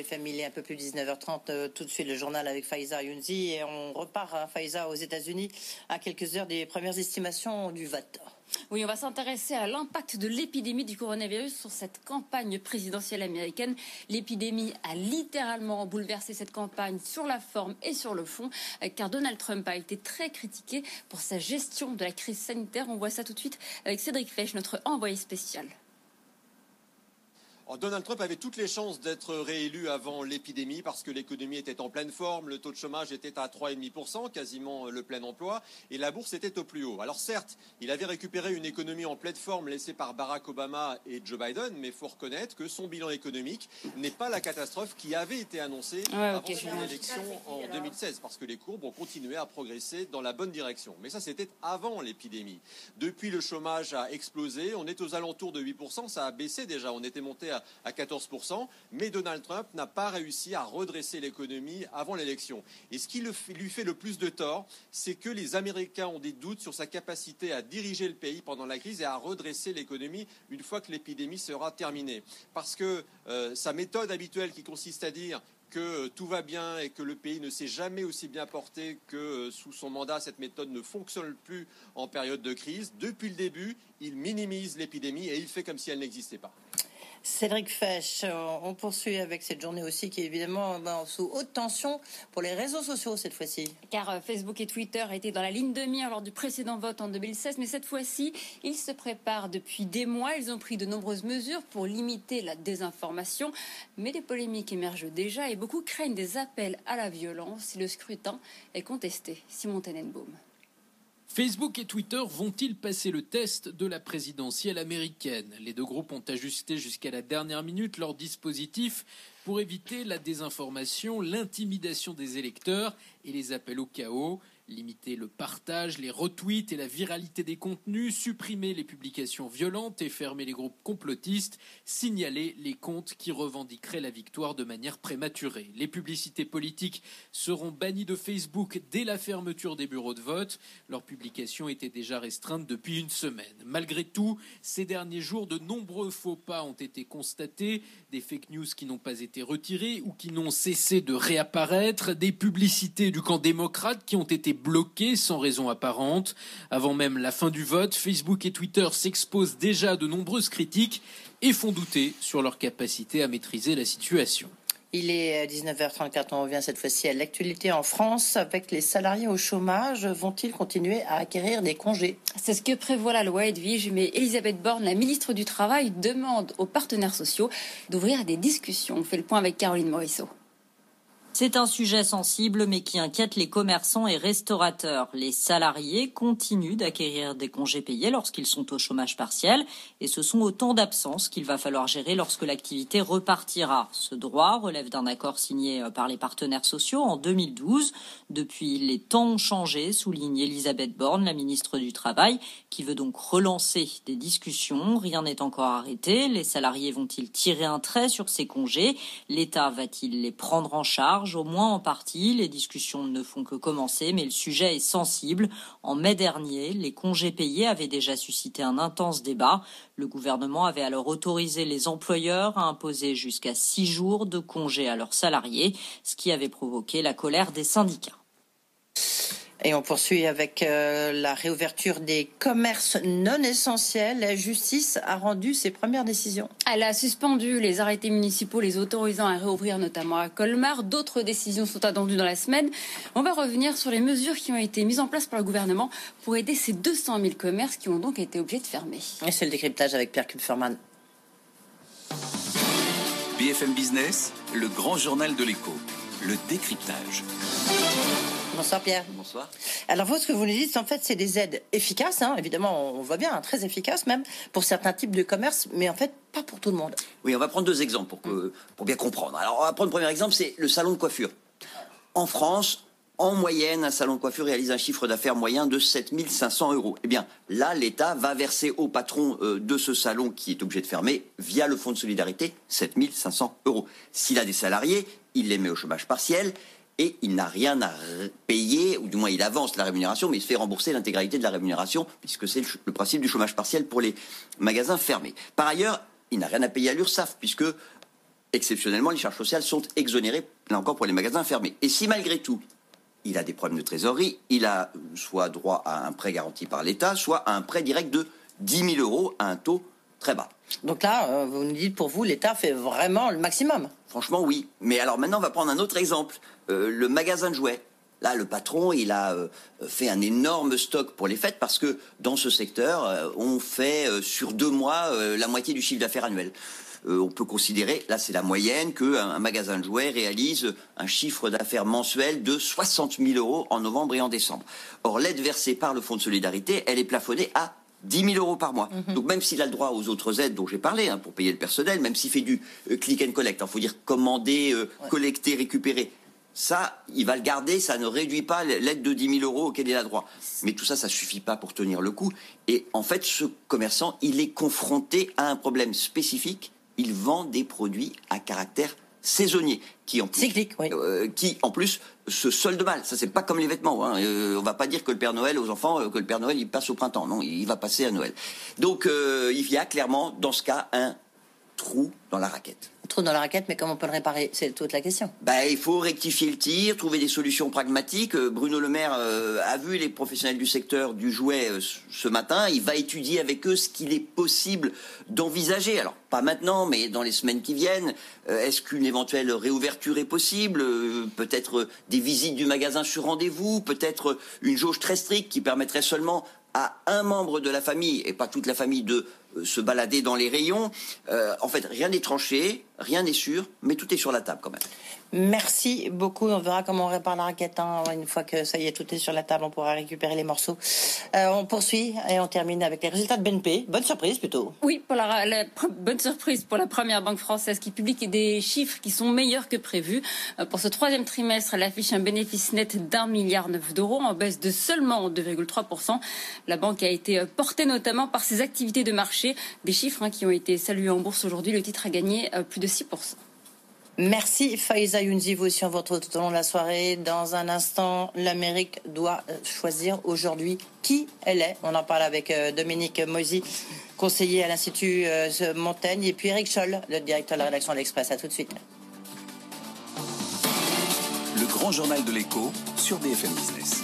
BFM, il est un peu plus 19h30. Euh, tout de suite, le journal avec Faiza Younzi. Et on repart à Faiza aux États-Unis à quelques heures des premières estimations du vote. Oui, on va s'intéresser à l'impact de l'épidémie du coronavirus sur cette campagne présidentielle américaine. L'épidémie a littéralement bouleversé cette campagne sur la forme et sur le fond, euh, car Donald Trump a été très critiqué pour sa gestion de la crise sanitaire. On voit ça tout de suite avec Cédric Fesch, notre envoyé spécial. Donald Trump avait toutes les chances d'être réélu avant l'épidémie parce que l'économie était en pleine forme, le taux de chômage était à 3,5%, quasiment le plein emploi, et la bourse était au plus haut. Alors certes, il avait récupéré une économie en pleine forme laissée par Barack Obama et Joe Biden, mais il faut reconnaître que son bilan économique n'est pas la catastrophe qui avait été annoncée avant son élection en 2016, parce que les courbes ont continué à progresser dans la bonne direction. Mais ça, c'était avant l'épidémie. Depuis, le chômage a explosé, on est aux alentours de 8%, ça a baissé déjà, on était monté à à 14%, mais Donald Trump n'a pas réussi à redresser l'économie avant l'élection. Et ce qui lui fait le plus de tort, c'est que les Américains ont des doutes sur sa capacité à diriger le pays pendant la crise et à redresser l'économie une fois que l'épidémie sera terminée. Parce que euh, sa méthode habituelle qui consiste à dire que euh, tout va bien et que le pays ne s'est jamais aussi bien porté que euh, sous son mandat, cette méthode ne fonctionne plus en période de crise. Depuis le début, il minimise l'épidémie et il fait comme si elle n'existait pas. Cédric Fesch, euh, on poursuit avec cette journée aussi qui est évidemment ben, sous haute tension pour les réseaux sociaux cette fois-ci. Car euh, Facebook et Twitter étaient dans la ligne de mire lors du précédent vote en 2016, mais cette fois-ci, ils se préparent depuis des mois. Ils ont pris de nombreuses mesures pour limiter la désinformation, mais des polémiques émergent déjà et beaucoup craignent des appels à la violence si le scrutin est contesté. Simon Tenenbaum. Facebook et Twitter vont-ils passer le test de la présidentielle américaine? Les deux groupes ont ajusté jusqu'à la dernière minute leur dispositif pour éviter la désinformation, l'intimidation des électeurs et les appels au chaos limiter le partage, les retweets et la viralité des contenus, supprimer les publications violentes et fermer les groupes complotistes, signaler les comptes qui revendiqueraient la victoire de manière prématurée. Les publicités politiques seront bannies de Facebook dès la fermeture des bureaux de vote. Leur publication était déjà restreinte depuis une semaine. Malgré tout, ces derniers jours, de nombreux faux pas ont été constatés, des fake news qui n'ont pas été retirés ou qui n'ont cessé de réapparaître, des publicités du camp démocrate qui ont été bloqués sans raison apparente. Avant même la fin du vote, Facebook et Twitter s'exposent déjà à de nombreuses critiques et font douter sur leur capacité à maîtriser la situation. Il est 19h34, on revient cette fois-ci à l'actualité en France. Avec les salariés au chômage, vont-ils continuer à acquérir des congés? C'est ce que prévoit la loi Edwige, mais Elisabeth Borne, la ministre du Travail, demande aux partenaires sociaux d'ouvrir des discussions. On fait le point avec Caroline Morisseau. C'est un sujet sensible mais qui inquiète les commerçants et restaurateurs. Les salariés continuent d'acquérir des congés payés lorsqu'ils sont au chômage partiel et ce sont autant d'absences qu'il va falloir gérer lorsque l'activité repartira. Ce droit relève d'un accord signé par les partenaires sociaux en 2012. Depuis, les temps ont changé, souligne Elisabeth Borne, la ministre du Travail, qui veut donc relancer des discussions. Rien n'est encore arrêté. Les salariés vont-ils tirer un trait sur ces congés? L'État va-t-il les prendre en charge? Au moins en partie. Les discussions ne font que commencer, mais le sujet est sensible. En mai dernier, les congés payés avaient déjà suscité un intense débat. Le gouvernement avait alors autorisé les employeurs à imposer jusqu'à six jours de congés à leurs salariés, ce qui avait provoqué la colère des syndicats. Et on poursuit avec euh, la réouverture des commerces non essentiels. La justice a rendu ses premières décisions. Elle a suspendu les arrêtés municipaux les autorisant à réouvrir notamment à Colmar. D'autres décisions sont attendues dans la semaine. On va revenir sur les mesures qui ont été mises en place par le gouvernement pour aider ces 200 000 commerces qui ont donc été obligés de fermer. Et c'est le décryptage avec Pierre Kupferman. BFM Business, le grand journal de l'écho, le décryptage. Bonsoir Pierre. Bonsoir. Alors vous, ce que vous nous dites, en fait, c'est des aides efficaces, hein, évidemment, on voit bien, hein, très efficaces même, pour certains types de commerce, mais en fait, pas pour tout le monde. Oui, on va prendre deux exemples pour, que, pour bien comprendre. Alors, on va prendre le premier exemple, c'est le salon de coiffure. En France, en moyenne, un salon de coiffure réalise un chiffre d'affaires moyen de 7500 euros. Eh bien, là, l'État va verser au patron euh, de ce salon qui est obligé de fermer, via le fonds de solidarité, 7500 euros. S'il a des salariés, il les met au chômage partiel et il n'a rien à payer, ou du moins il avance la rémunération, mais il se fait rembourser l'intégralité de la rémunération, puisque c'est le principe du chômage partiel pour les magasins fermés. Par ailleurs, il n'a rien à payer à l'URSSAF, puisque exceptionnellement les charges sociales sont exonérées, là encore, pour les magasins fermés. Et si malgré tout, il a des problèmes de trésorerie, il a soit droit à un prêt garanti par l'État, soit à un prêt direct de 10 000 euros à un taux très bas. Donc là, euh, vous nous dites, pour vous, l'État fait vraiment le maximum. Franchement, oui. Mais alors maintenant, on va prendre un autre exemple. Euh, le magasin de jouets. Là, le patron, il a euh, fait un énorme stock pour les fêtes parce que dans ce secteur, on fait sur deux mois la moitié du chiffre d'affaires annuel. on peut considérer, là c'est la moyenne, qu'un magasin de jouets réalise un chiffre d'affaires mensuel de 60 000 euros en novembre et en décembre. Or, l'aide versée par le Fonds de solidarité, elle est plafonnée à 10 000 euros par mois. Mhm. Donc même s'il a le droit aux autres aides dont j'ai parlé, hein, pour payer le personnel, même s'il fait du euh, click and collect, il faut dire commander, euh, collecter, récupérer, ça, il va le garder, ça ne réduit pas l'aide de 10 000 euros auquel il a droit. Mais tout ça, ça suffit pas pour tenir le coup. Et en fait, ce commerçant, il est confronté à un problème spécifique. Il vend des produits à caractère saisonnier qui en plus, euh, qui en plus se solde mal. Ça c'est pas comme les vêtements. Hein. Euh, on va pas dire que le Père Noël aux enfants euh, que le Père Noël il passe au printemps. Non, il va passer à Noël. Donc il y a clairement dans ce cas un trou dans la raquette trou dans la raquette, mais comment on peut le réparer? C'est toute la question. Bah, il faut rectifier le tir, trouver des solutions pragmatiques. Euh, Bruno Le Maire euh, a vu les professionnels du secteur du jouet euh, ce matin. Il va étudier avec eux ce qu'il est possible d'envisager. Alors, pas maintenant, mais dans les semaines qui viennent. Est-ce qu'une éventuelle réouverture est possible? Peut-être des visites du magasin sur rendez-vous? Peut-être une jauge très stricte qui permettrait seulement à un membre de la famille, et pas toute la famille, de se balader dans les rayons. en fait, rien n'est tranché, rien n'est sûr, mais tout est sur la table quand même. Merci beaucoup. On verra comment on répare la raquette. Hein. Une fois que ça y est, tout est sur la table, on pourra récupérer les morceaux. Euh, on poursuit et on termine avec les résultats de BNP. Bonne surprise plutôt. Oui, pour la, bonne surprise pour la première banque française qui publie des chiffres qui sont meilleurs que prévu. Euh, pour ce troisième trimestre, elle affiche un bénéfice net d'un milliard neuf d'euros en baisse de seulement 2,3%. La banque a été euh, portée notamment par ses activités de marché. Des chiffres hein, qui ont été salués en bourse aujourd'hui. Le titre a gagné plus de 6%. Merci Faiza Younzi, vous aussi on vous retrouve tout au long de la soirée. Dans un instant, l'Amérique doit euh, choisir aujourd'hui qui elle est. On en parle avec euh, Dominique Moisy, conseiller à l'Institut euh, Montaigne, et puis Eric Scholl, le directeur de la rédaction de l'Express. À tout de suite. Le grand journal de l'écho sur BFM Business.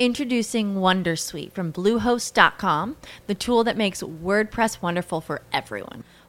Introducing Wondersuite from Bluehost.com, the tool that makes WordPress wonderful for everyone.